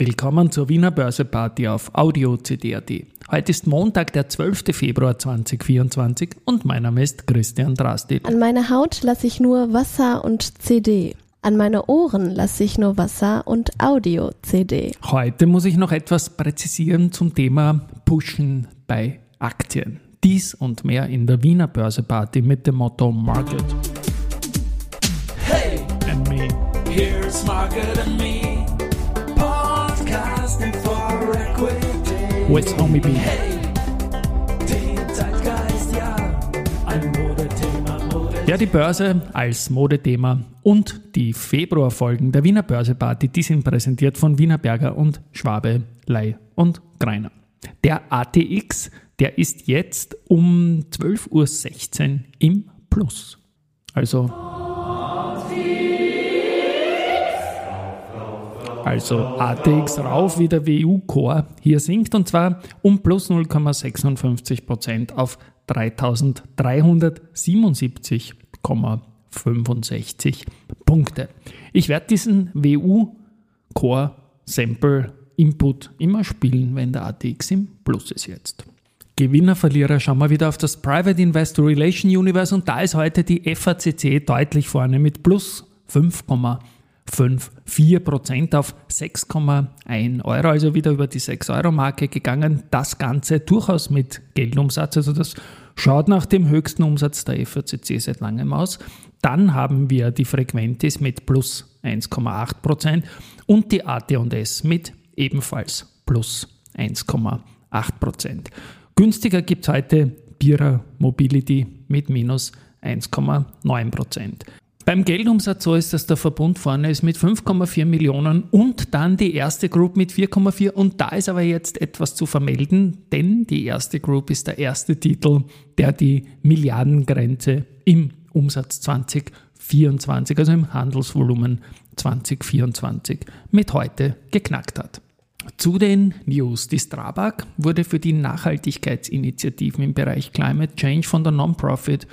Willkommen zur Wiener Börseparty auf Audio CD.at. Heute ist Montag, der 12. Februar 2024 und mein Name ist Christian Drastil. An meine Haut lasse ich nur Wasser und CD. An meine Ohren lasse ich nur Wasser und Audio-CD. Heute muss ich noch etwas präzisieren zum Thema Pushen bei Aktien. Dies und mehr in der Wiener Börseparty mit dem Motto Market. Hey, and me. Here's Market and me. What's homie B? Ja, die Börse als Modethema und die Februarfolgen der Wiener Börseparty, die sind präsentiert von Wiener Berger und Schwabe, Lei und Greiner. Der ATX, der ist jetzt um 12.16 Uhr im Plus. Also also ATX rauf wie der WU-Core hier sinkt und zwar um plus 0,56% auf 3377,65 Punkte. Ich werde diesen WU-Core Sample Input immer spielen, wenn der ATX im Plus ist jetzt. Gewinner, Verlierer, schauen wir wieder auf das Private Investor Relation Universe und da ist heute die FACC deutlich vorne mit plus 5,54% auf 6,1 Euro, also wieder über die 6 Euro Marke gegangen. Das Ganze durchaus mit Geldumsatz, also das schaut nach dem höchsten Umsatz der FACC seit langem aus. Dann haben wir die Frequentis mit plus 1,8% und die AT&S mit ebenfalls plus 1,8%. Günstiger gibt es heute Bira Mobility mit minus 1,9%. Beim Geldumsatz so ist, dass der Verbund vorne ist mit 5,4 Millionen und dann die erste Group mit 4,4 und da ist aber jetzt etwas zu vermelden, denn die erste Group ist der erste Titel, der die Milliardengrenze im Umsatz 2024, also im Handelsvolumen 2024 mit heute geknackt hat. Zu den News. Die Strabag wurde für die Nachhaltigkeitsinitiativen im Bereich Climate Change von der Non-Profit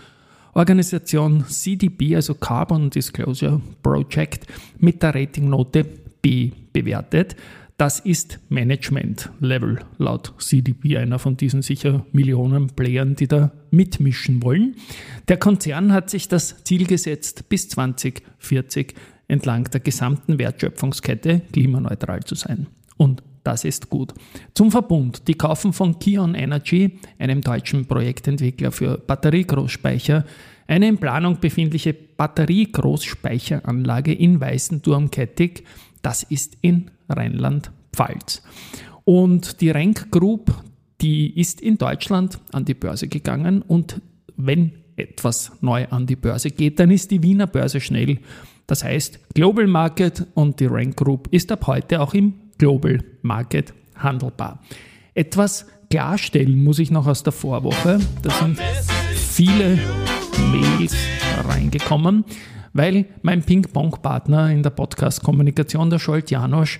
Organisation CDP, also Carbon Disclosure Project, mit der Ratingnote B bewertet. Das ist Management Level laut CDP, einer von diesen sicher Millionen Playern, die da mitmischen wollen. Der Konzern hat sich das Ziel gesetzt, bis 2040 entlang der gesamten Wertschöpfungskette klimaneutral zu sein. Und das ist gut. Zum Verbund. Die kaufen von Kion Energy, einem deutschen Projektentwickler für Batteriegroßspeicher, eine in Planung befindliche Batteriegroßspeicheranlage in Weißenturm-Kettig. Das ist in Rheinland-Pfalz. Und die Renk Group, die ist in Deutschland an die Börse gegangen und wenn etwas neu an die Börse geht, dann ist die Wiener Börse schnell. Das heißt, Global Market und die Rank Group ist ab heute auch im Global Market handelbar. Etwas klarstellen muss ich noch aus der Vorwoche. Da sind viele Mails reingekommen, weil mein Ping-Pong-Partner in der Podcast-Kommunikation, der Scholt Janosch,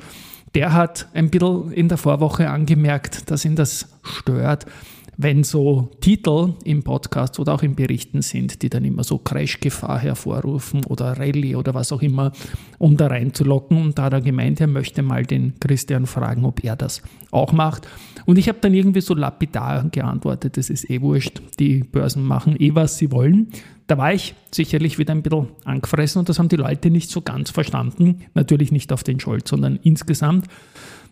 der hat ein bisschen in der Vorwoche angemerkt, dass ihn das stört, wenn so Titel im Podcast oder auch in Berichten sind, die dann immer so Crashgefahr hervorrufen oder Rallye oder was auch immer, um da reinzulocken. Und da hat er gemeint, er möchte mal den Christian fragen, ob er das auch macht. Und ich habe dann irgendwie so lapidar geantwortet, das ist eh wurscht, die Börsen machen eh, was sie wollen. Da war ich sicherlich wieder ein bisschen angefressen und das haben die Leute nicht so ganz verstanden. Natürlich nicht auf den Scholz, sondern insgesamt.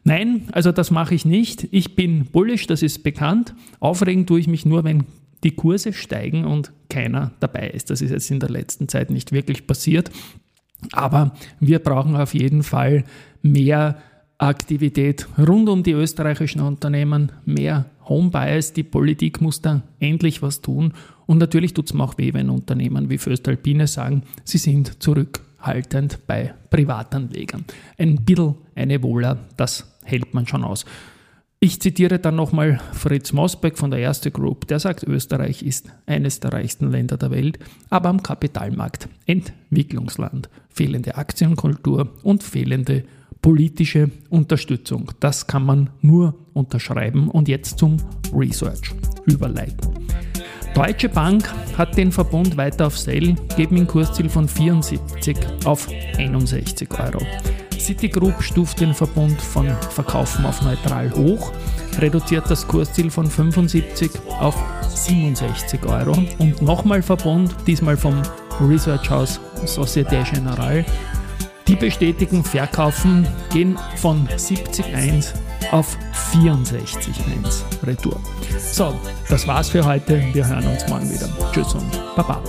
Nein, also das mache ich nicht. Ich bin bullish, das ist bekannt. Aufregen tue ich mich nur, wenn die Kurse steigen und keiner dabei ist. Das ist jetzt in der letzten Zeit nicht wirklich passiert. Aber wir brauchen auf jeden Fall mehr Aktivität rund um die österreichischen Unternehmen, mehr Homebias. Die Politik muss da endlich was tun. Und natürlich tut es mir auch weh, wenn Unternehmen wie Föstalpine sagen, sie sind zurückhaltend bei Privatanlegern. Ein bisschen eine Wohler, das hält man schon aus. Ich zitiere dann nochmal Fritz Mosbeck von der Erste Group, der sagt, Österreich ist eines der reichsten Länder der Welt, aber am Kapitalmarkt Entwicklungsland. Fehlende Aktienkultur und fehlende politische Unterstützung. Das kann man nur unterschreiben und jetzt zum Research überleiten. Deutsche Bank hat den Verbund weiter auf Sale, geben ein Kursziel von 74 auf 61 Euro. Citigroup stuft den Verbund von Verkaufen auf neutral hoch, reduziert das Kursziel von 75 auf 67 Euro und nochmal Verbund, diesmal vom Research House Societe Generale. Die bestätigen Verkaufen gehen von 70,1 auf 64,1 Retour. So, das war's für heute. Wir hören uns morgen wieder. Tschüss und Baba.